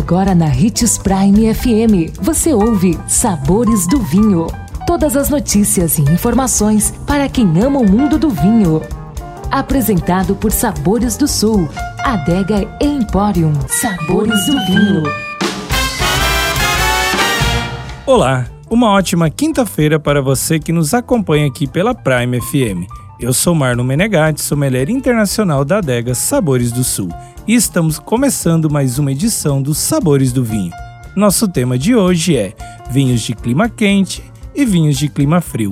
Agora na Ritz Prime FM, você ouve Sabores do Vinho. Todas as notícias e informações para quem ama o mundo do vinho. Apresentado por Sabores do Sul, Adega Emporium. Sabores do Vinho. Olá, uma ótima quinta-feira para você que nos acompanha aqui pela Prime FM. Eu sou Marlon Menegatti, sommelier internacional da adega Sabores do Sul e estamos começando mais uma edição dos Sabores do Vinho. Nosso tema de hoje é vinhos de clima quente e vinhos de clima frio.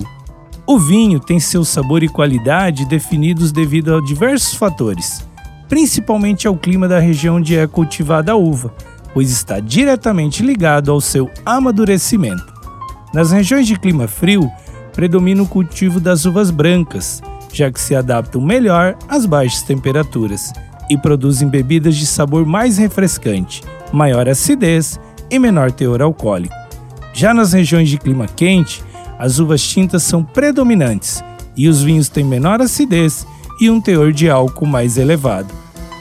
O vinho tem seu sabor e qualidade definidos devido a diversos fatores, principalmente ao clima da região onde é cultivada a uva, pois está diretamente ligado ao seu amadurecimento. Nas regiões de clima frio, predomina o cultivo das uvas brancas, já que se adaptam melhor às baixas temperaturas e produzem bebidas de sabor mais refrescante, maior acidez e menor teor alcoólico. Já nas regiões de clima quente, as uvas tintas são predominantes e os vinhos têm menor acidez e um teor de álcool mais elevado.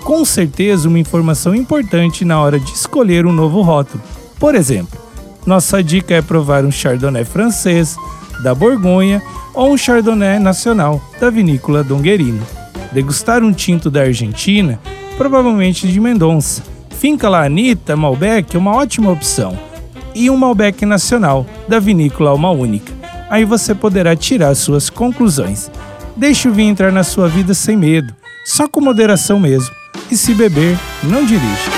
Com certeza, uma informação importante na hora de escolher um novo rótulo. Por exemplo, nossa dica é provar um Chardonnay francês, da Borgonha ou um Chardonnay nacional, da vinícola Donguerino degustar um tinto da Argentina, provavelmente de Mendonça. Finca La Anitta Malbec é uma ótima opção. E um Malbec nacional, da vinícola Alma Única. Aí você poderá tirar suas conclusões. Deixe o vinho entrar na sua vida sem medo, só com moderação mesmo. E se beber, não dirija.